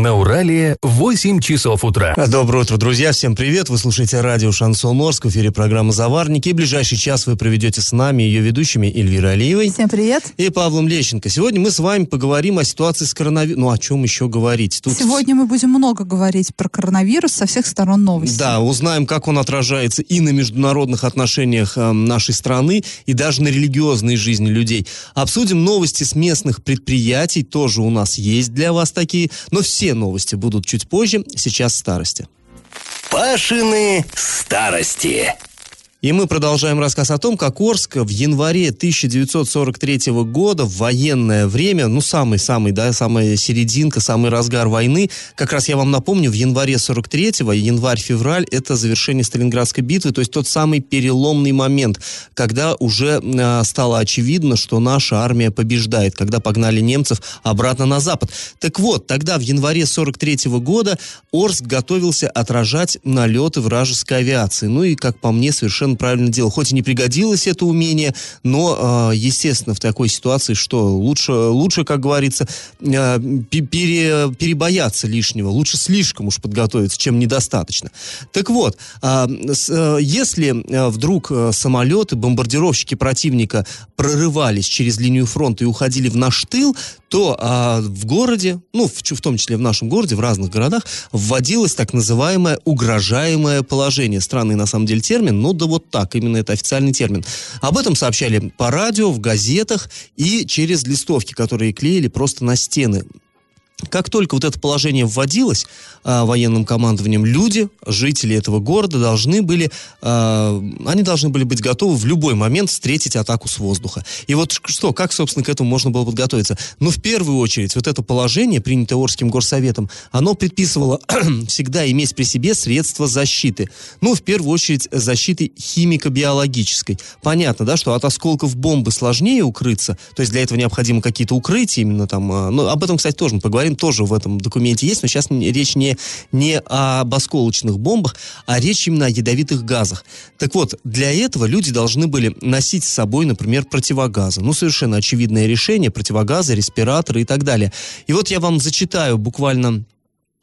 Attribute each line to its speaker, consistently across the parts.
Speaker 1: На Урале 8 часов утра.
Speaker 2: Доброе утро, друзья. Всем привет. Вы слушаете радио «Шансон Орск». В эфире программа «Заварники». И ближайший час вы проведете с нами, ее ведущими Эльвирой Алиевой.
Speaker 3: Всем привет.
Speaker 2: И Павлом Лещенко. Сегодня мы с вами поговорим о ситуации с коронавирусом. Ну, о чем еще говорить?
Speaker 3: Тут... Сегодня мы будем много говорить про коронавирус со всех сторон новостей.
Speaker 2: Да, узнаем, как он отражается и на международных отношениях э, нашей страны, и даже на религиозной жизни людей. Обсудим новости с местных предприятий. Тоже у нас есть для вас такие. Но все все новости будут чуть позже, сейчас старости.
Speaker 1: Пашины старости.
Speaker 2: И мы продолжаем рассказ о том, как Орск в январе 1943 года в военное время, ну, самый-самый, да, самая серединка, самый разгар войны, как раз я вам напомню, в январе 43-го, январь-февраль, это завершение Сталинградской битвы, то есть тот самый переломный момент, когда уже э, стало очевидно, что наша армия побеждает, когда погнали немцев обратно на запад. Так вот, тогда в январе 43 -го года Орск готовился отражать налеты вражеской авиации. Ну и, как по мне, совершенно он правильно делал. Хоть и не пригодилось это умение, но, а, естественно, в такой ситуации, что лучше, лучше как говорится, а, пере, перебояться лишнего, лучше слишком уж подготовиться, чем недостаточно. Так вот, а, если вдруг самолеты, бомбардировщики противника прорывались через линию фронта и уходили в наш тыл, то а, в городе, ну, в, в том числе в нашем городе, в разных городах, вводилось так называемое угрожаемое положение. Странный на самом деле термин, но да вот так, именно это официальный термин. Об этом сообщали по радио, в газетах и через листовки, которые клеили просто на стены как только вот это положение вводилось а, военным командованием, люди, жители этого города должны были, а, они должны были быть готовы в любой момент встретить атаку с воздуха. И вот что, как, собственно, к этому можно было подготовиться? Ну, в первую очередь, вот это положение, принятое Орским горсоветом, оно предписывало всегда иметь при себе средства защиты. Ну, в первую очередь, защиты химико-биологической. Понятно, да, что от осколков бомбы сложнее укрыться, то есть для этого необходимо какие-то укрытия именно там, а, ну, об этом, кстати, тоже мы поговорим тоже в этом документе есть, но сейчас речь не, не об осколочных бомбах, а речь именно о ядовитых газах. Так вот, для этого люди должны были носить с собой, например, противогазы. Ну, совершенно очевидное решение, противогазы, респираторы и так далее. И вот я вам зачитаю буквально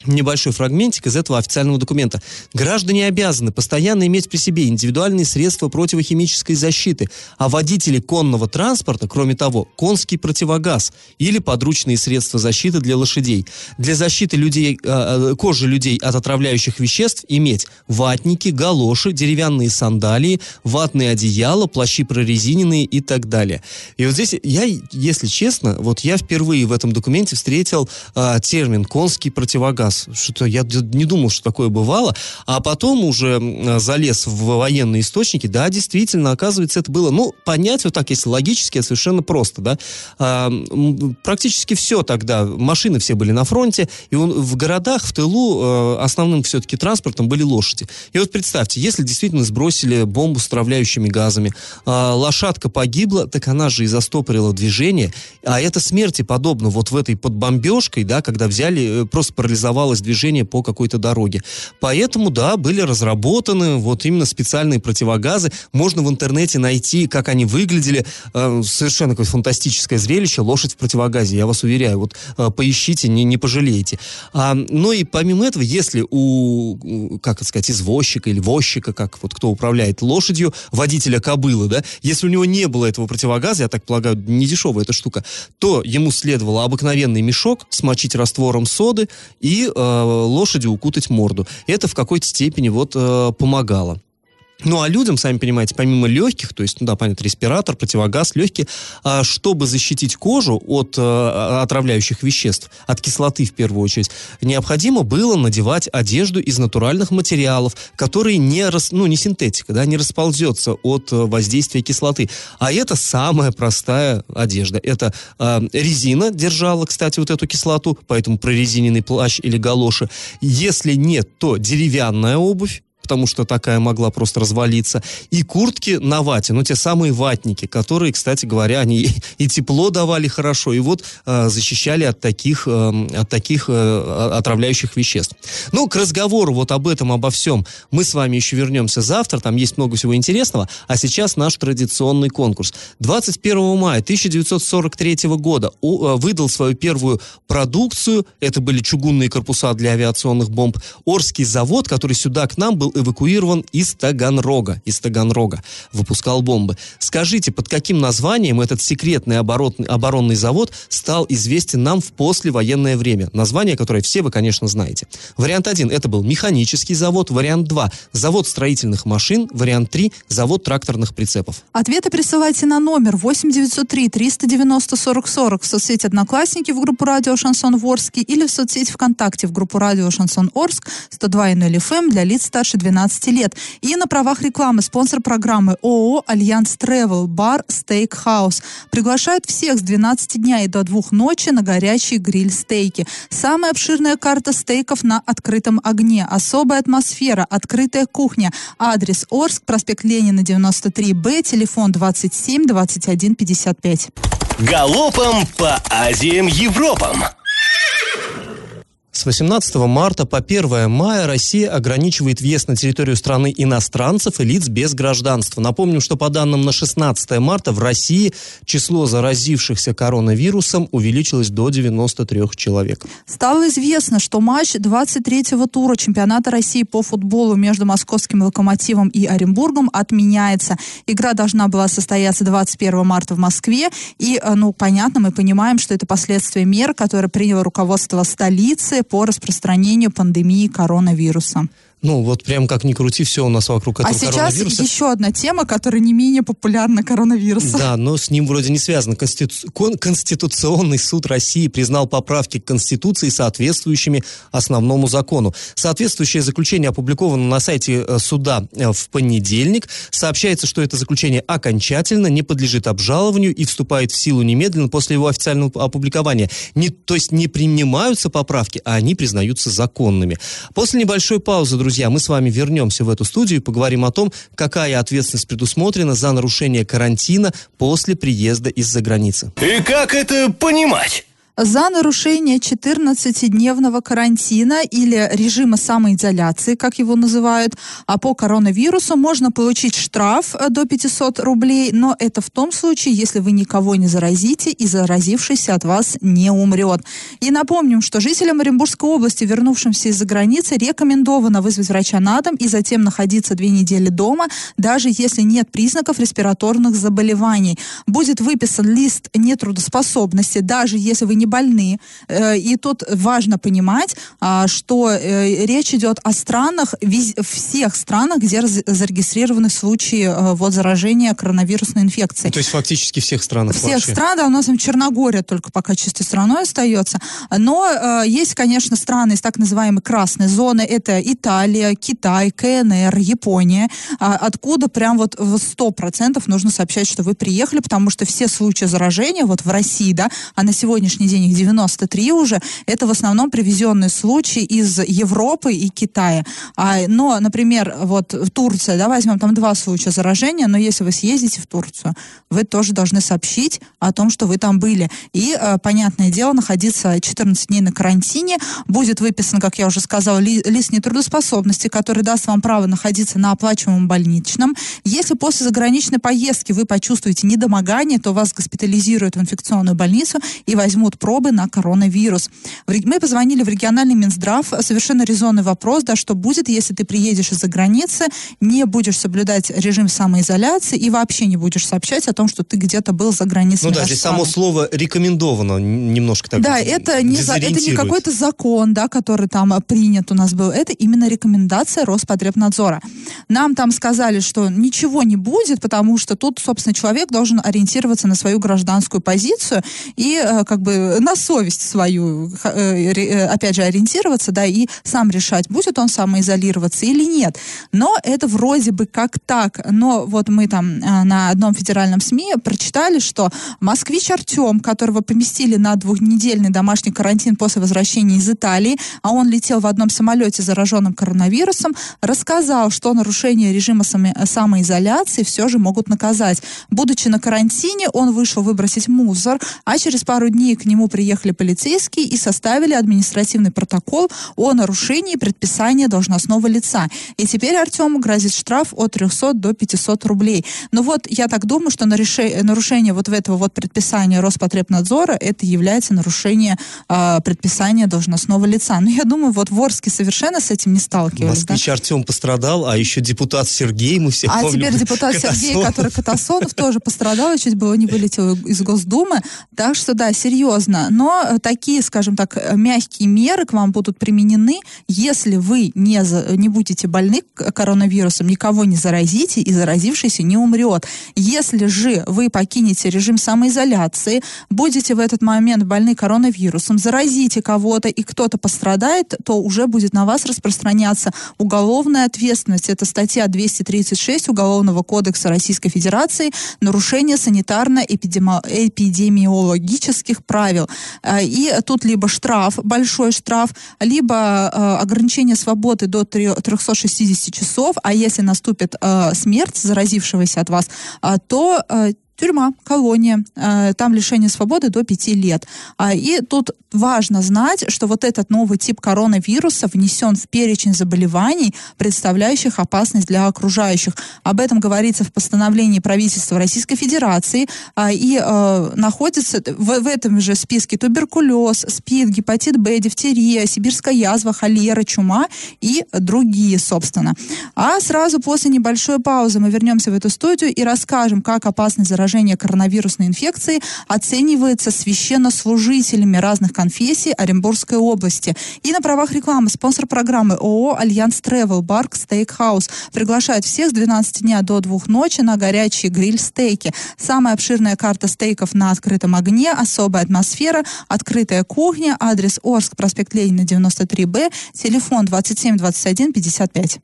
Speaker 2: небольшой фрагментик из этого официального документа. Граждане обязаны постоянно иметь при себе индивидуальные средства противохимической защиты, а водители конного транспорта, кроме того, конский противогаз или подручные средства защиты для лошадей. Для защиты людей, э, кожи людей от отравляющих веществ иметь ватники, галоши, деревянные сандалии, ватные одеяла, плащи прорезиненные и так далее. И вот здесь я, если честно, вот я впервые в этом документе встретил э, термин конский противогаз раз. Что-то я не думал, что такое бывало. А потом уже залез в военные источники. Да, действительно, оказывается, это было, ну, понять вот так, если логически, это совершенно просто, да. А, практически все тогда, машины все были на фронте, и он, в городах, в тылу э, основным все-таки транспортом были лошади. И вот представьте, если действительно сбросили бомбу с отравляющими газами, а, лошадка погибла, так она же и застопорила движение, а это смерти подобно вот в этой под бомбежкой, да, когда взяли, э, просто парализовали оставалось движение по какой-то дороге. Поэтому, да, были разработаны вот именно специальные противогазы. Можно в интернете найти, как они выглядели. Э, совершенно какое фантастическое зрелище. Лошадь в противогазе, я вас уверяю. Вот э, поищите, не, не пожалеете. А, ну и помимо этого, если у, как это сказать, извозчика или возчика, как вот кто управляет лошадью, водителя кобылы, да, если у него не было этого противогаза, я так полагаю, не дешевая эта штука, то ему следовало обыкновенный мешок смочить раствором соды и э, лошади укутать морду. Это в какой-то степени вот э, помогало. Ну, а людям, сами понимаете, помимо легких, то есть, ну да, понятно, респиратор, противогаз, легкие, а, чтобы защитить кожу от а, отравляющих веществ, от кислоты в первую очередь, необходимо было надевать одежду из натуральных материалов, которые не, рас, ну, не синтетика, да, не расползется от а, воздействия кислоты. А это самая простая одежда. Это а, резина держала, кстати, вот эту кислоту, поэтому прорезиненный плащ или галоши. Если нет, то деревянная обувь, потому что такая могла просто развалиться, и куртки на вате, ну, те самые ватники, которые, кстати говоря, они и тепло давали хорошо, и вот э, защищали от таких, э, от таких э, отравляющих веществ. Ну, к разговору вот об этом, обо всем мы с вами еще вернемся завтра, там есть много всего интересного, а сейчас наш традиционный конкурс. 21 мая 1943 года э, выдал свою первую продукцию, это были чугунные корпуса для авиационных бомб, Орский завод, который сюда к нам был эвакуирован из Таганрога. Из Таганрога выпускал бомбы. Скажите, под каким названием этот секретный оборонный, оборонный завод стал известен нам в послевоенное время? Название, которое все вы, конечно, знаете. Вариант 1 это был механический завод. Вариант 2 завод строительных машин. Вариант 3 завод тракторных прицепов.
Speaker 3: Ответы присылайте на номер 8903 390 40 40 в соцсети Одноклассники в группу Радио Шансон Ворске или в соцсети ВКонтакте в группу Радио Шансон Орск 102.0 FM для лиц старше 12 лет. И на правах рекламы спонсор программы ООО «Альянс Тревел» бар «Стейк Хаус». Приглашает всех с 12 дня и до 2 ночи на горячие гриль-стейки. Самая обширная карта стейков на открытом огне. Особая атмосфера, открытая кухня. Адрес Орск, проспект Ленина, 93Б, телефон 27 21 55.
Speaker 1: Галопом по Азиям Европам!
Speaker 2: С 18 марта по 1 мая Россия ограничивает въезд на территорию страны иностранцев и лиц без гражданства. Напомню, что по данным на 16 марта в России число заразившихся коронавирусом увеличилось до 93 человек.
Speaker 3: Стало известно, что матч 23-го тура чемпионата России по футболу между московским «Локомотивом» и Оренбургом отменяется. Игра должна была состояться 21 марта в Москве. И, э, ну, понятно, мы понимаем, что это последствия мер, которые приняло руководство столицы по распространению пандемии коронавируса.
Speaker 2: Ну, вот прям как ни крути, все у нас вокруг этого
Speaker 3: а сейчас еще одна тема, которая не менее популярна коронавируса.
Speaker 2: Да, но с ним вроде не связано. Конститу... Конституционный суд России признал поправки к Конституции соответствующими основному закону. Соответствующее заключение опубликовано на сайте э, суда э, в понедельник. Сообщается, что это заключение окончательно, не подлежит обжалованию и вступает в силу немедленно после его официального опубликования. Не, то есть не принимаются поправки, а они признаются законными. После небольшой паузы, друзья, друзья, мы с вами вернемся в эту студию и поговорим о том, какая ответственность предусмотрена за нарушение карантина после приезда из-за границы.
Speaker 1: И как это понимать?
Speaker 3: За нарушение 14-дневного карантина или режима самоизоляции, как его называют, а по коронавирусу можно получить штраф э, до 500 рублей, но это в том случае, если вы никого не заразите и заразившийся от вас не умрет. И напомним, что жителям Оренбургской области, вернувшимся из-за границы, рекомендовано вызвать врача на дом и затем находиться две недели дома, даже если нет признаков респираторных заболеваний. Будет выписан лист нетрудоспособности, даже если вы не больны. Э, и тут важно понимать, а, что э, речь идет о странах, всех странах, где зарегистрированы случаи э, вот, заражения коронавирусной инфекцией.
Speaker 2: Ну, то есть фактически всех странах
Speaker 3: Всех
Speaker 2: вообще.
Speaker 3: стран, да, у нас там Черногория только пока чистой страной остается. Но есть, конечно, страны из так называемой красной зоны. Это Италия, Китай, КНР, Япония, а, откуда прям вот в 100% нужно сообщать, что вы приехали, потому что все случаи заражения вот в России, да, а на сегодняшний день их 93 уже, это в основном привезенные случаи из Европы и Китая. А, но, например, вот в Турции, да, возьмем там два случая заражения, но если вы съездите в Турцию, вы тоже должны сообщить о том, что вы там были. И, э, понятное дело, находиться 14 дней на карантине, будет выписан, как я уже сказала, ли, лист нетрудоспособности, который даст вам право находиться на оплачиваемом больничном. Если после заграничной поездки вы почувствуете недомогание, то вас госпитализируют в инфекционную больницу и возьмут пробы на коронавирус. Мы позвонили в региональный Минздрав. Совершенно резонный вопрос, да, что будет, если ты приедешь из-за границы, не будешь соблюдать режим самоизоляции и вообще не будешь сообщать о том, что ты где-то был за границей.
Speaker 2: Ну да, здесь само слово рекомендовано немножко так
Speaker 3: Да, это не, за, это не какой-то закон, да, который там принят у нас был. Это именно рекомендация Роспотребнадзора. Нам там сказали, что ничего не будет, потому что тут, собственно, человек должен ориентироваться на свою гражданскую позицию и э, как бы на совесть свою, э, э, опять же, ориентироваться, да, и сам решать, будет он самоизолироваться или нет. Но это вроде бы как так. Но вот мы там на одном федеральном СМИ прочитали, что москвич Артем, которого поместили на двухнедельный домашний карантин после возвращения из Италии, а он летел в одном самолете зараженным коронавирусом, рассказал, что нарушение режима самоизоляции все же могут наказать. Будучи на карантине, он вышел выбросить мусор, а через пару дней к нему приехали полицейские и составили административный протокол о нарушении предписания должностного лица. И теперь Артему грозит штраф от 300 до 500 рублей. Но вот я так думаю, что нарушение вот этого вот предписания Роспотребнадзора это является нарушение э, предписания должностного лица. Но я думаю, вот в Орске совершенно с этим не сталкивались.
Speaker 2: Москвич да? Артем пострадал, а еще депутат Сергей, мы все
Speaker 3: а
Speaker 2: помним.
Speaker 3: А теперь депутат Катасонов. Сергей, который Катасонов, тоже пострадал, чуть было не вылетел из Госдумы. Так что да, серьезно. Но э, такие, скажем так, э, мягкие меры к вам будут применены, если вы не, не будете больны коронавирусом, никого не заразите, и заразившийся не умрет. Если же вы покинете режим самоизоляции, будете в этот момент больны коронавирусом, заразите кого-то, и кто-то пострадает, то уже будет на вас распространяться уголовная ответственность. Это статья 236 Уголовного кодекса Российской Федерации «Нарушение санитарно-эпидемиологических правил». Э, и тут либо штраф, большой штраф, либо э, ограничение свободы до 360 часов, а если наступит э, смерть заразившегося от вас, то тюрьма, колония, э, там лишение свободы до 5 лет. А, и тут важно знать, что вот этот новый тип коронавируса внесен в перечень заболеваний, представляющих опасность для окружающих. Об этом говорится в постановлении правительства Российской Федерации а, и э, находится в, этом же списке туберкулез, СПИД, гепатит Б, дифтерия, сибирская язва, холера, чума и другие, собственно. А сразу после небольшой паузы мы вернемся в эту студию и расскажем, как опасность заражения заражения коронавирусной инфекцией оценивается священнослужителями разных конфессий Оренбургской области. И на правах рекламы спонсор программы ООО «Альянс Тревел» Бар Стейкхаус приглашает всех с 12 дня до 2 ночи на горячие гриль-стейки. Самая обширная карта стейков на открытом огне, особая атмосфера, открытая кухня, адрес Орск, проспект Ленина, 93Б, телефон 27 21 55.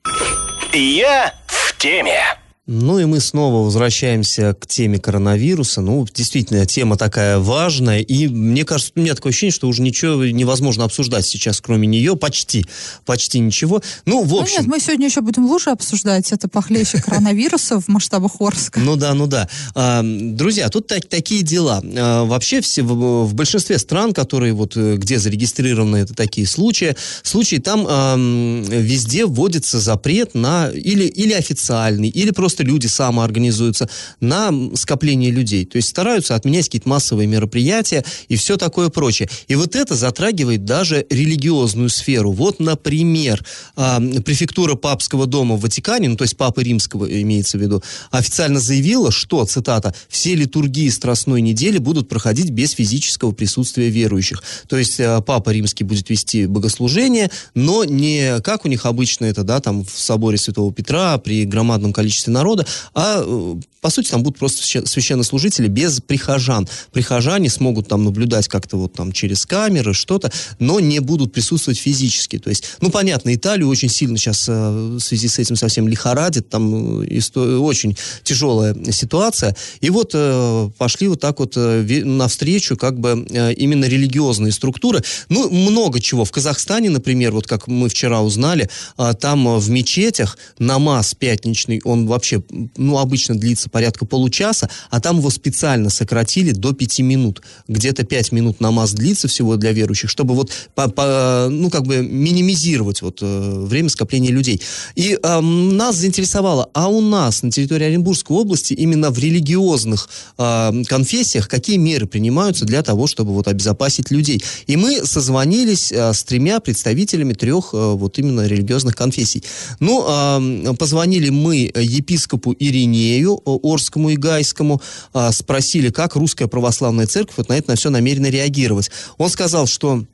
Speaker 1: Я в теме.
Speaker 2: Ну и мы снова возвращаемся к теме коронавируса. Ну, действительно, тема такая важная. И мне кажется, у меня такое ощущение, что уже ничего невозможно обсуждать сейчас, кроме нее. Почти. Почти ничего. Ну, в общем...
Speaker 3: Ну, нет, мы сегодня еще будем лучше обсуждать. Это похлеще коронавируса в масштабах Орска.
Speaker 2: Ну да, ну да. А, друзья, тут так, такие дела. А, вообще все, в, в большинстве стран, которые вот, э, где зарегистрированы это такие случаи, случаи там везде вводится запрет на или, или официальный, или просто просто люди самоорганизуются на скопление людей. То есть стараются отменять какие-то массовые мероприятия и все такое прочее. И вот это затрагивает даже религиозную сферу. Вот, например, э, префектура папского дома в Ватикане, ну, то есть папы римского имеется в виду, официально заявила, что, цитата, все литургии Страстной недели будут проходить без физического присутствия верующих. То есть э, папа римский будет вести богослужение, но не как у них обычно это, да, там в соборе Святого Петра при громадном количестве народа, народа, а э, по сути там будут просто священнослужители без прихожан. Прихожане смогут там наблюдать как-то вот там через камеры, что-то, но не будут присутствовать физически. То есть, ну понятно, Италию очень сильно сейчас э, в связи с этим совсем лихорадит, там э, очень тяжелая ситуация. И вот пошли вот так вот навстречу как бы именно религиозные структуры. Ну, много чего. В Казахстане, например, вот как мы вчера узнали, там в мечетях намаз пятничный, он вообще ну, обычно длится порядка получаса, а там его специально сократили до пяти минут. Где-то пять минут намаз длится всего для верующих, чтобы вот, по, по, ну, как бы минимизировать вот э, время скопления людей. И э, нас заинтересовало, а у нас на территории Оренбургской области именно в религиозных э, конфессиях какие меры принимаются для того, чтобы вот обезопасить людей? И мы созвонились э, с тремя представителями трех э, вот именно религиозных конфессий. Ну, э, позвонили мы епископу епископу Иринею, Орскому и Гайскому, а, спросили, как русская православная церковь вот на это на все намерена реагировать. Он сказал, что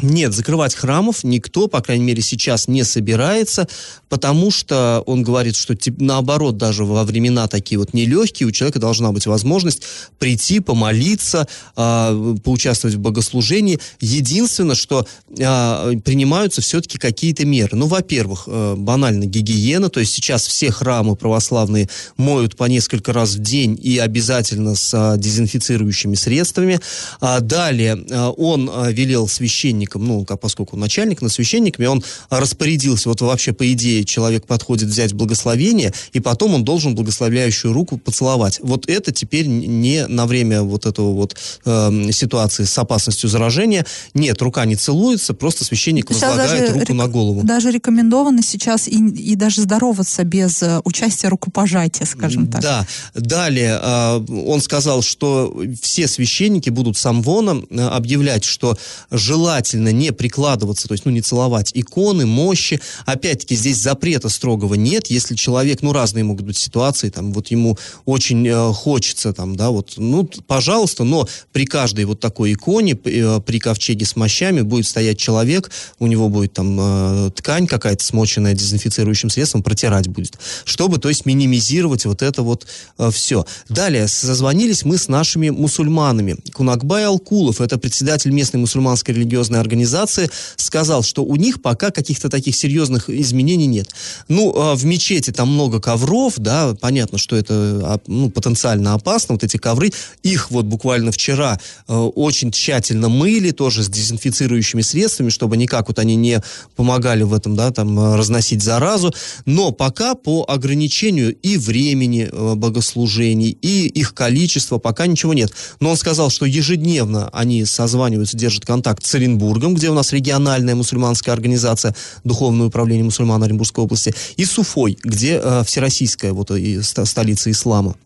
Speaker 2: нет, закрывать храмов никто, по крайней мере, сейчас не собирается, потому что он говорит, что наоборот, даже во времена такие вот нелегкие, у человека должна быть возможность прийти, помолиться, э, поучаствовать в богослужении. Единственное, что э, принимаются все-таки какие-то меры. Ну, во-первых, э, банально гигиена, то есть сейчас все храмы православные моют по несколько раз в день и обязательно с э, дезинфицирующими средствами. А далее э, он э, велел священникам ну, поскольку начальник над священниками, он распорядился, вот вообще, по идее, человек подходит взять благословение, и потом он должен благословляющую руку поцеловать. Вот это теперь не на время вот этого вот э, ситуации с опасностью заражения. Нет, рука не целуется, просто священник сейчас возлагает руку на голову.
Speaker 3: Даже рекомендовано сейчас и, и даже здороваться без э, участия рукопожатия, скажем так.
Speaker 2: Да. Далее э, он сказал, что все священники будут самвоном э, объявлять, что желательно желательно не прикладываться, то есть, ну, не целовать иконы, мощи. Опять-таки, здесь запрета строгого нет. Если человек, ну, разные могут быть ситуации, там, вот ему очень э, хочется, там, да, вот, ну, пожалуйста, но при каждой вот такой иконе, э, при ковчеге с мощами будет стоять человек, у него будет там э, ткань какая-то смоченная дезинфицирующим средством, протирать будет, чтобы, то есть, минимизировать вот это вот э, все. Далее, созвонились мы с нашими мусульманами. Кунакбай Алкулов, это председатель местной мусульманской религиозной организации, сказал, что у них пока каких-то таких серьезных изменений нет. Ну, а, в мечети там много ковров, да, понятно, что это а, ну, потенциально опасно, вот эти ковры. Их вот буквально вчера э, очень тщательно мыли, тоже с дезинфицирующими средствами, чтобы никак вот они не помогали в этом, да, там, э, разносить заразу. Но пока по ограничению и времени э, богослужений, и их количества пока ничего нет. Но он сказал, что ежедневно они созваниваются, держат контакт с Оренбургом, где у нас региональная мусульманская организация Духовное управление мусульман Оренбургской области, и с Уфой, где э, всероссийская вот, и, столица ислама.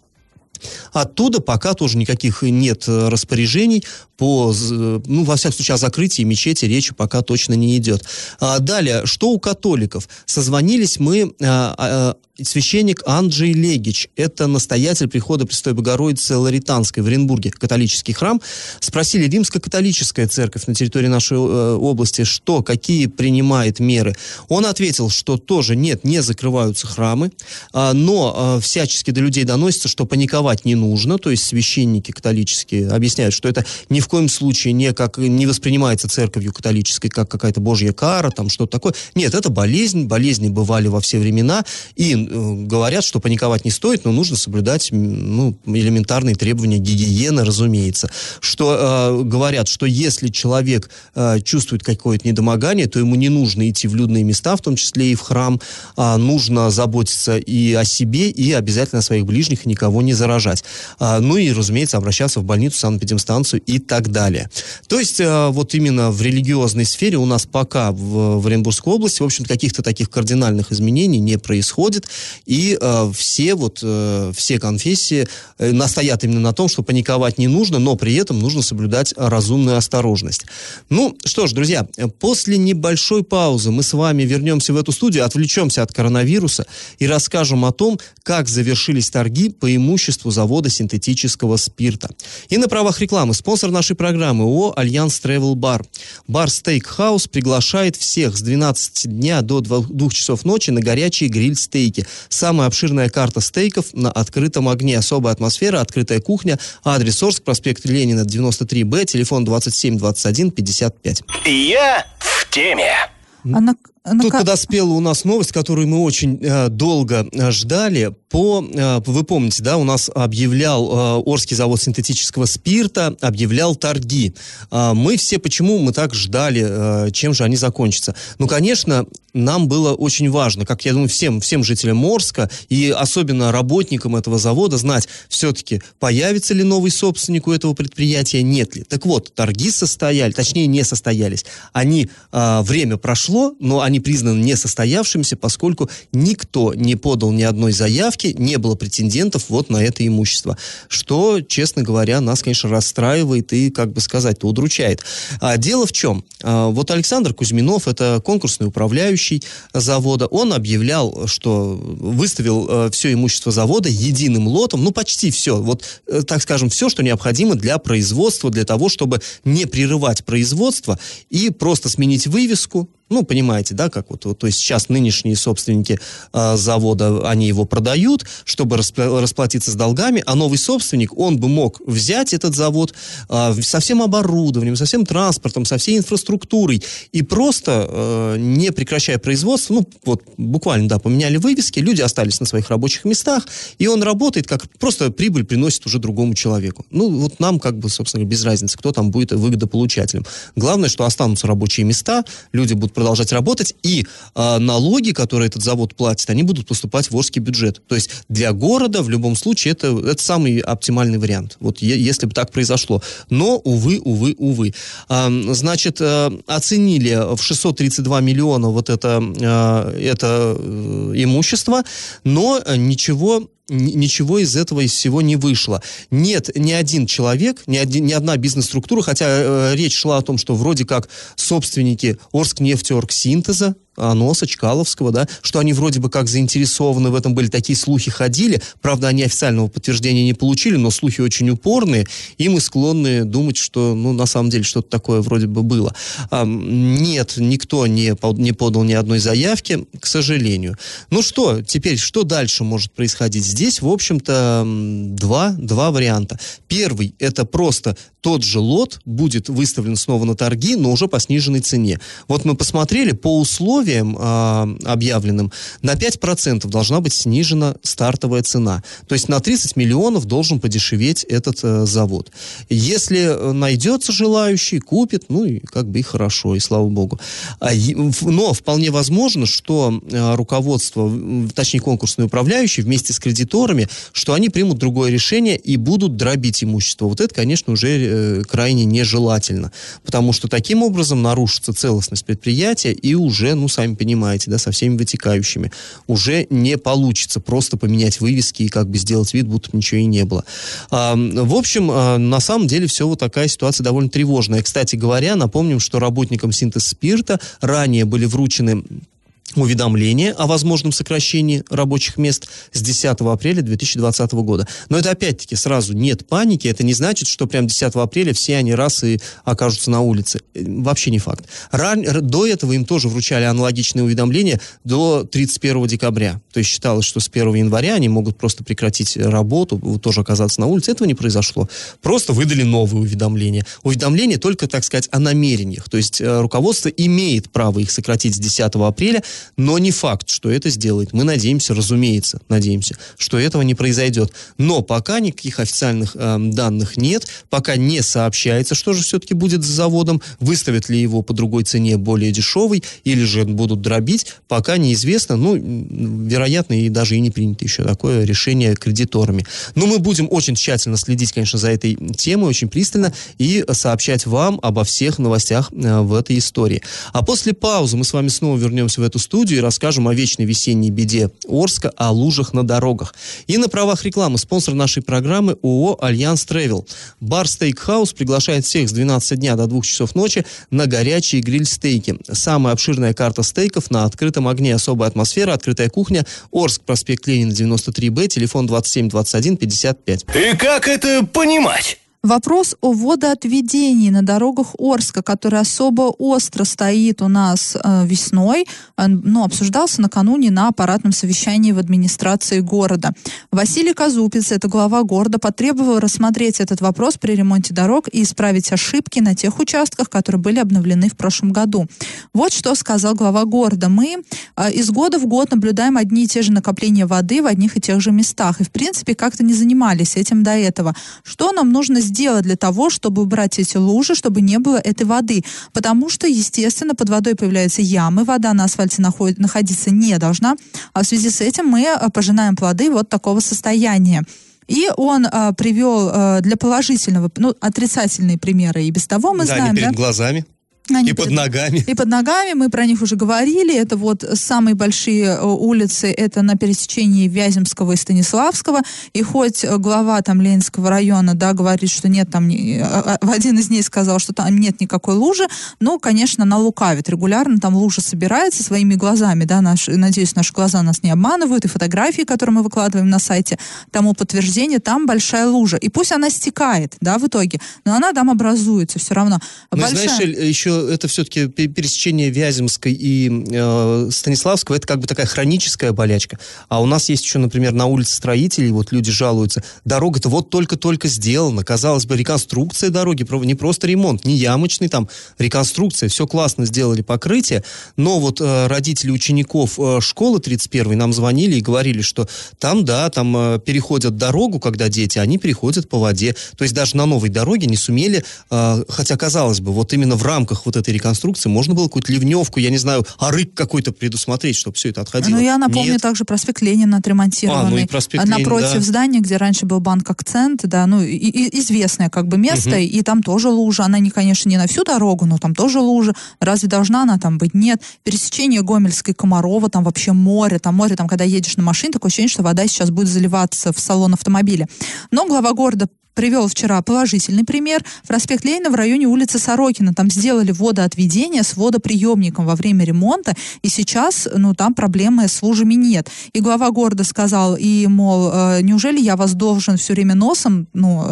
Speaker 2: Оттуда пока тоже никаких нет э, распоряжений по, ну, во всяком случае, о закрытии мечети речи пока точно не идет. А, далее, что у католиков? Созвонились мы, а, а, священник Анджей Легич, это настоятель прихода Престой Богородицы Лаританской в Оренбурге, католический храм. Спросили римско-католическая церковь на территории нашей э, области, что, какие принимает меры. Он ответил, что тоже нет, не закрываются храмы, но всячески до людей доносится, что паниковать не нужно, то есть священники католические объясняют, что это не в коем случае не, как, не воспринимается церковью католической как какая-то божья кара, там что-то такое. Нет, это болезнь, болезни бывали во все времена, и э, говорят, что паниковать не стоит, но нужно соблюдать ну, элементарные требования гигиены, разумеется. Что э, говорят, что если человек э, чувствует какое-то недомогание, то ему не нужно идти в людные места, в том числе и в храм, а нужно заботиться и о себе, и обязательно о своих ближних, и никого не заражать. А, ну и, разумеется, обращаться в больницу, санэпидемстанцию и так далее. То есть э, вот именно в религиозной сфере у нас пока в, в Оренбургской области, в общем, каких-то таких кардинальных изменений не происходит, и э, все вот, э, все конфессии э, настоят именно на том, что паниковать не нужно, но при этом нужно соблюдать разумную осторожность. Ну, что ж, друзья, после небольшой паузы мы с вами вернемся в эту студию, отвлечемся от коронавируса и расскажем о том, как завершились торги по имуществу завода синтетического спирта. И на правах рекламы спонсор нашей программы ООО «Альянс Тревел Бар». Бар «Стейк-хаус» приглашает всех с 12 дня до 2 часов ночи на горячие гриль-стейки. Самая обширная карта стейков на открытом огне. Особая атмосфера, открытая кухня. Адрес Орск, проспект Ленина, 93Б, телефон 27 21 55.
Speaker 1: Я в теме.
Speaker 3: А на,
Speaker 2: на... Тут подоспела у нас новость, которую мы очень э, долго э, ждали. По, э, вы помните, да, у нас объявлял э, Орский завод синтетического спирта, объявлял торги. Э, мы все почему мы так ждали, э, чем же они закончатся? Ну, конечно, нам было очень важно, как я думаю, всем, всем жителям Орска и особенно работникам этого завода знать, все-таки появится ли новый собственник у этого предприятия, нет ли. Так вот, торги состояли, точнее не состоялись. Они, э, время прошло, но они они признаны несостоявшимися, поскольку никто не подал ни одной заявки, не было претендентов вот на это имущество. Что, честно говоря, нас, конечно, расстраивает и, как бы сказать-то, удручает. А дело в чем? А, вот Александр Кузьминов, это конкурсный управляющий завода, он объявлял, что выставил э, все имущество завода единым лотом, ну, почти все, вот, э, так скажем, все, что необходимо для производства, для того, чтобы не прерывать производство и просто сменить вывеску, ну, понимаете, да, как вот, то есть сейчас нынешние собственники э, завода, они его продают, чтобы распла- расплатиться с долгами, а новый собственник, он бы мог взять этот завод э, со всем оборудованием, со всем транспортом, со всей инфраструктурой и просто, э, не прекращая производство, ну, вот буквально, да, поменяли вывески, люди остались на своих рабочих местах, и он работает как просто прибыль приносит уже другому человеку. Ну, вот нам как бы, собственно, без разницы, кто там будет выгодополучателем. Главное, что останутся рабочие места, люди будут продолжать работать, и э, налоги, которые этот завод платит, они будут поступать в Орский бюджет. То есть для города в любом случае это, это самый оптимальный вариант, вот е- если бы так произошло. Но, увы, увы, увы. А, значит, э, оценили в 632 миллиона вот это, э, это э, имущество, но ничего ничего из этого из всего не вышло. Нет ни один человек, ни, один, ни одна бизнес-структура, хотя э, речь шла о том, что вроде как собственники Орскнефтеоргсинтеза, Аноса, Чкаловского, да, что они вроде бы как заинтересованы в этом были, такие слухи ходили, правда, они официального подтверждения не получили, но слухи очень упорные, и мы склонны думать, что, ну, на самом деле, что-то такое вроде бы было. А, нет, никто не, не подал ни одной заявки, к сожалению. Ну что, теперь, что дальше может происходить? Здесь, в общем-то, два, два варианта. Первый, это просто тот же лот будет выставлен снова на торги, но уже по сниженной цене. Вот мы посмотрели, по условиям э, объявленным, на 5% должна быть снижена стартовая цена. То есть на 30 миллионов должен подешеветь этот э, завод. Если найдется желающий, купит, ну и как бы и хорошо, и слава богу. А, но вполне возможно, что э, руководство, точнее конкурсный управляющий вместе с кредиторами, что они примут другое решение и будут дробить имущество. Вот это, конечно, уже э, крайне нежелательно, потому что таким образом нарушится целостность предприятия и уже, ну, сами понимаете, да, со всеми вытекающими, уже не получится просто поменять вывески и как бы сделать вид, будто ничего и не было. А, в общем, а, на самом деле все вот такая ситуация довольно тревожная. Кстати говоря, напомним, что работникам синтез спирта ранее были вручены уведомление о возможном сокращении рабочих мест с 10 апреля 2020 года. Но это опять-таки сразу нет паники, это не значит, что прям 10 апреля все они раз и окажутся на улице. Э, вообще не факт. Ран, до этого им тоже вручали аналогичные уведомления до 31 декабря. То есть считалось, что с 1 января они могут просто прекратить работу, тоже оказаться на улице. Этого не произошло. Просто выдали новые уведомления. Уведомления только, так сказать, о намерениях. То есть э, руководство имеет право их сократить с 10 апреля, но не факт, что это сделает. Мы надеемся, разумеется, надеемся, что этого не произойдет. Но пока никаких официальных э, данных нет, пока не сообщается, что же все-таки будет с заводом, выставят ли его по другой цене более дешевый, или же будут дробить, пока неизвестно. Ну, вероятно, и даже и не принято еще такое решение кредиторами. Но мы будем очень тщательно следить, конечно, за этой темой, очень пристально, и сообщать вам обо всех новостях э, в этой истории. А после паузы мы с вами снова вернемся в эту студию и расскажем о вечной весенней беде Орска, о лужах на дорогах. И на правах рекламы спонсор нашей программы ООО «Альянс Тревел». Бар Стейкхаус приглашает всех с 12 дня до 2 часов ночи на горячие гриль-стейки. Самая обширная карта стейков на открытом огне. Особая атмосфера, открытая кухня. Орск, проспект Ленина, 93Б, телефон 27 21 55.
Speaker 1: И как это понимать?
Speaker 3: Вопрос о водоотведении на дорогах Орска, который особо остро стоит у нас э, весной, э, ну, обсуждался накануне на аппаратном совещании в администрации города. Василий Казупец, это глава города, потребовал рассмотреть этот вопрос при ремонте дорог и исправить ошибки на тех участках, которые были обновлены в прошлом году. Вот что сказал глава города. Мы э, из года в год наблюдаем одни и те же накопления воды в одних и тех же местах. И, в принципе, как-то не занимались этим до этого. Что нам нужно сделать? Сделать для того, чтобы убрать эти лужи, чтобы не было этой воды? Потому что, естественно, под водой появляются ямы, вода на асфальте находит, находиться не должна. А в связи с этим мы э, пожинаем плоды вот такого состояния. И он а, привел а, для положительного, ну, отрицательные примеры. И без того мы
Speaker 2: да,
Speaker 3: знаем,
Speaker 2: перед
Speaker 3: да?
Speaker 2: глазами. Они и под ногами.
Speaker 3: И под ногами, мы про них уже говорили. Это вот самые большие э, улицы, это на пересечении Вяземского и Станиславского. И хоть глава там Ленинского района, да, говорит, что нет там, а, а, в один из дней сказал, что там нет никакой лужи, но, конечно, она лукавит. Регулярно там лужа собирается своими глазами, да, наш, надеюсь, наши глаза нас не обманывают, и фотографии, которые мы выкладываем на сайте, тому подтверждение, там большая лужа. И пусть она стекает, да, в итоге, но она там образуется все равно.
Speaker 2: Ну, большая... знаешь, еще это все-таки пересечение Вяземской и э, Станиславского, это как бы такая хроническая болячка. А у нас есть еще, например, на улице строителей, вот люди жалуются, дорога-то вот только-только сделана, казалось бы, реконструкция дороги, не просто ремонт, не ямочный там, реконструкция, все классно сделали покрытие, но вот э, родители учеников э, школы 31 нам звонили и говорили, что там, да, там э, переходят дорогу, когда дети, они переходят по воде. То есть даже на новой дороге не сумели, э, хотя, казалось бы, вот именно в рамках вот этой реконструкции можно было какую-то ливневку, я не знаю, арык какой-то предусмотреть, чтобы все это отходило.
Speaker 3: Ну, я напомню Нет. также проспект Ленина отремонтированный. А, ну и проспект Напротив Ленина, да. здания, где раньше был банк «Акцент», да, ну, и, и известное как бы место, угу. и там тоже лужа. Она, не, конечно, не на всю дорогу, но там тоже лужа. Разве должна она там быть? Нет. Пересечение Гомельской, Комарова, там вообще море. Там море, там, когда едешь на машине, такое ощущение, что вода сейчас будет заливаться в салон автомобиля. Но глава города привел вчера положительный пример. Проспект Ленина в районе улицы Сорокина. Там сделали водоотведение с водоприемником во время ремонта, и сейчас, ну, там проблемы с лужами нет. И глава города сказал, и, мол, э, неужели я вас должен все время носом, ну,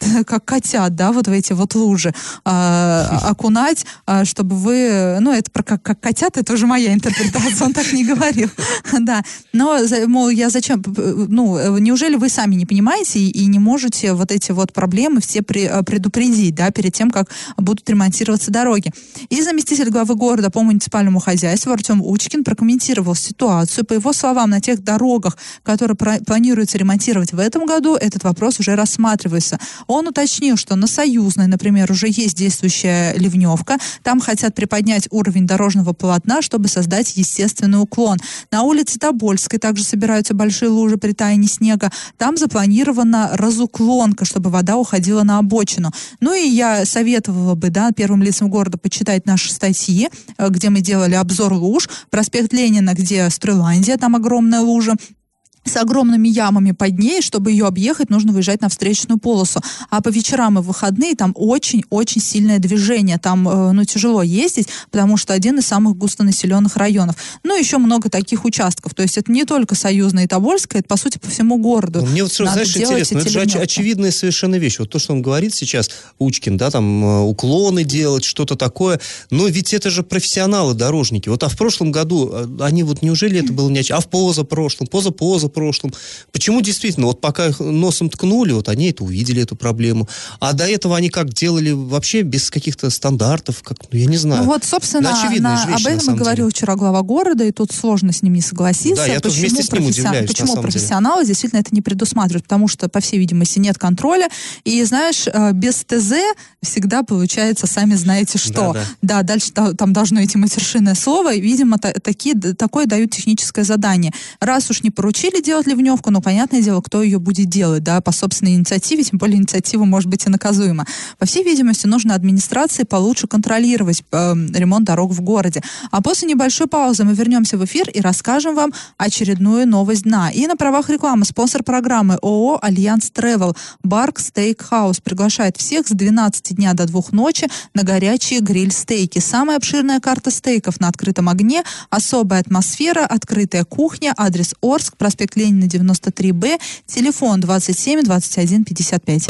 Speaker 3: как котят, да, вот в эти вот лужи э, окунать, э, чтобы вы, ну, это про как, как котят, это уже моя интерпретация, он так не говорил, да. Но, мол, я зачем, ну, неужели вы сами не понимаете и, и не можете вот эти вот проблемы все при, э, предупредить, да, перед тем, как будут ремонтироваться дороги. И заместитель главы города по муниципальному хозяйству Артем Учкин прокомментировал ситуацию. По его словам, на тех дорогах, которые планируется ремонтировать в этом году, этот вопрос уже рассматривается. Он уточнил, что на Союзной, например, уже есть действующая ливневка. Там хотят приподнять уровень дорожного полотна, чтобы создать естественный уклон. На улице Тобольской также собираются большие лужи при таянии снега. Там запланирована разуклонка четко, чтобы вода уходила на обочину. Ну и я советовала бы, да, первым лицам города почитать наши статьи, э, где мы делали обзор луж, проспект Ленина, где Стреландия, там огромная лужа, с огромными ямами под ней, чтобы ее объехать, нужно выезжать на встречную полосу. А по вечерам и в выходные там очень-очень сильное движение. Там, э, ну, тяжело ездить, потому что один из самых густонаселенных районов. Ну, еще много таких участков. То есть это не только Союзная и Тобольская, это, по сути, по всему городу.
Speaker 2: Ну, мне вот, что, знаешь, интересно, это же оч- очевидная совершенно вещь. Вот то, что он говорит сейчас, Учкин, да, там, э, уклоны делать, что-то такое. Но ведь это же профессионалы-дорожники. Вот, а в прошлом году, э, они вот, неужели это было не... А в позапрошлом, поза-поза прошлом. Почему действительно, вот пока их носом ткнули, вот они это увидели, эту проблему. А до этого они как делали вообще без каких-то стандартов, как, ну, я не знаю.
Speaker 3: Ну, вот, собственно, на, на, вещи, об этом и говорил деле. вчера глава города, и тут сложно с ним не согласиться.
Speaker 2: Да, я почему вместе с ним удивляюсь,
Speaker 3: Почему профессионалы деле. действительно это не предусматривают? Потому что, по всей видимости, нет контроля. И, знаешь, э, без ТЗ всегда получается, сами знаете что. Да, да. да дальше там должно идти матершинное слово. И, видимо, такие, такое дают техническое задание. Раз уж не поручили делать ливневку, но понятное дело, кто ее будет делать, да, по собственной инициативе, тем более инициатива может быть и наказуема. По всей видимости, нужно администрации получше контролировать э, ремонт дорог в городе. А после небольшой паузы мы вернемся в эфир и расскажем вам очередную новость дня. И на правах рекламы спонсор программы ООО «Альянс Тревел» Бар Стейкхаус приглашает всех с 12 дня до 2 ночи на горячие гриль-стейки. Самая обширная карта стейков на открытом огне, особая атмосфера, открытая кухня, адрес Орск, проспект проспект Ленина, 93Б, телефон 27 21 55.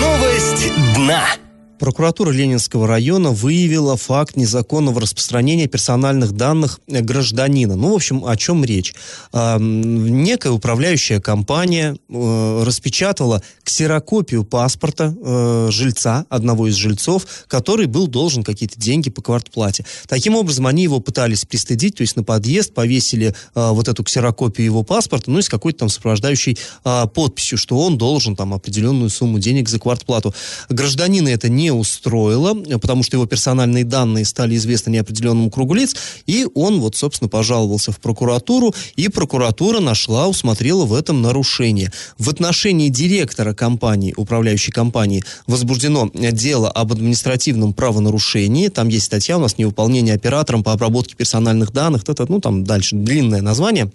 Speaker 1: Новость дна.
Speaker 2: Прокуратура Ленинского района выявила факт незаконного распространения персональных данных гражданина. Ну, в общем, о чем речь? Э, некая управляющая компания э, распечатала ксерокопию паспорта э, жильца, одного из жильцов, который был должен какие-то деньги по квартплате. Таким образом, они его пытались пристыдить, то есть на подъезд повесили э, вот эту ксерокопию его паспорта, ну и с какой-то там сопровождающей э, подписью, что он должен там определенную сумму денег за квартплату. Гражданина это не не устроило, потому что его персональные данные стали известны неопределенному кругу лиц, и он вот, собственно, пожаловался в прокуратуру, и прокуратура нашла, усмотрела в этом нарушение. В отношении директора компании, управляющей компании, возбуждено дело об административном правонарушении. Там есть статья у нас «Невыполнение оператором по обработке персональных данных». Ну, там дальше длинное название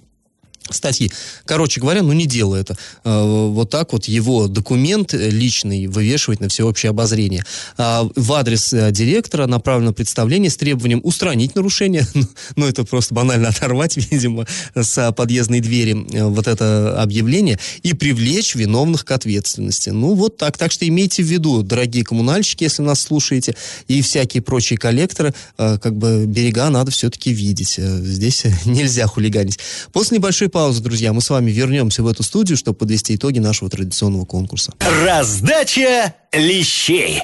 Speaker 2: статьи. Короче говоря, ну не делай это. Э, вот так вот его документ личный вывешивать на всеобщее обозрение. А в адрес э, директора направлено представление с требованием устранить нарушение, ну, ну это просто банально оторвать, видимо, с подъездной двери э, вот это объявление и привлечь виновных к ответственности. Ну вот так. Так что имейте в виду, дорогие коммунальщики, если нас слушаете, и всякие прочие коллекторы, как бы берега надо все-таки видеть. Здесь нельзя хулиганить. После небольшой паузы, друзья, мы с вами вернемся в эту студию, чтобы подвести итоги нашего традиционного конкурса.
Speaker 1: Раздача лещей.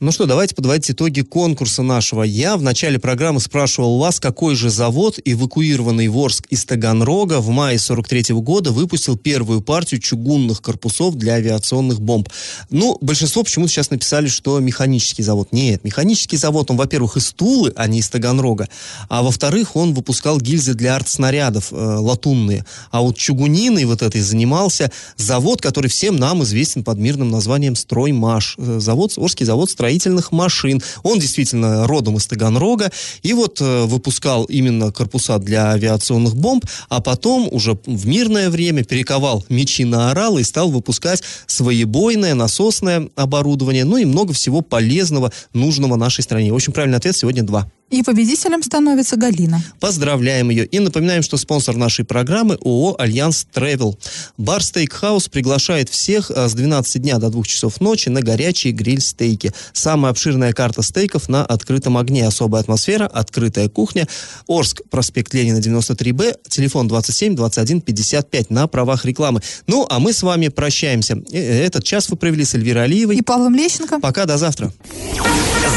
Speaker 2: Ну что, давайте подводить итоги конкурса нашего. Я в начале программы спрашивал вас, какой же завод, эвакуированный в Орск из Таганрога, в мае 43 -го года выпустил первую партию чугунных корпусов для авиационных бомб. Ну, большинство почему-то сейчас написали, что механический завод. Нет, механический завод, он, во-первых, из Тулы, а не из Таганрога, а во-вторых, он выпускал гильзы для артснарядов э, латунные. А вот чугуниной вот этой занимался завод, который всем нам известен под мирным названием «Строймаш». Э, завод, Орский завод строительства строительных машин. Он действительно родом из Таганрога. И вот э, выпускал именно корпуса для авиационных бомб, а потом уже в мирное время перековал мечи на оралы и стал выпускать своебойное, насосное оборудование, ну и много всего полезного, нужного нашей стране. В общем, правильный ответ сегодня два.
Speaker 3: И победителем становится Галина.
Speaker 2: Поздравляем ее. И напоминаем, что спонсор нашей программы ООО «Альянс Тревел». Бар Стейкхаус приглашает всех а, с 12 дня до 2 часов ночи на горячие гриль-стейки. Самая обширная карта стейков на открытом огне. Особая атмосфера, открытая кухня. Орск, проспект Ленина, 93Б, телефон 27 21 55 на правах рекламы. Ну, а мы с вами прощаемся. Э, этот час вы провели с Эльвирой Алиевой.
Speaker 3: И Павлом Лещенко.
Speaker 2: Пока, до завтра.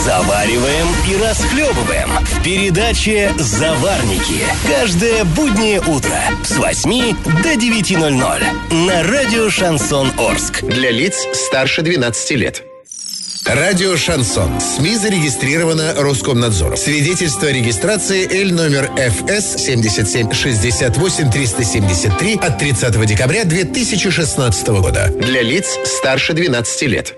Speaker 1: Завариваем и расхлебываем в передаче «Заварники». Каждое буднее утро с 8 до 9.00 на радио «Шансон Орск».
Speaker 4: Для лиц старше 12 лет. Радио «Шансон». СМИ зарегистрировано Роскомнадзором. Свидетельство о регистрации Л номер ФС 77 68 373 от 30 декабря 2016 года. Для лиц старше 12 лет.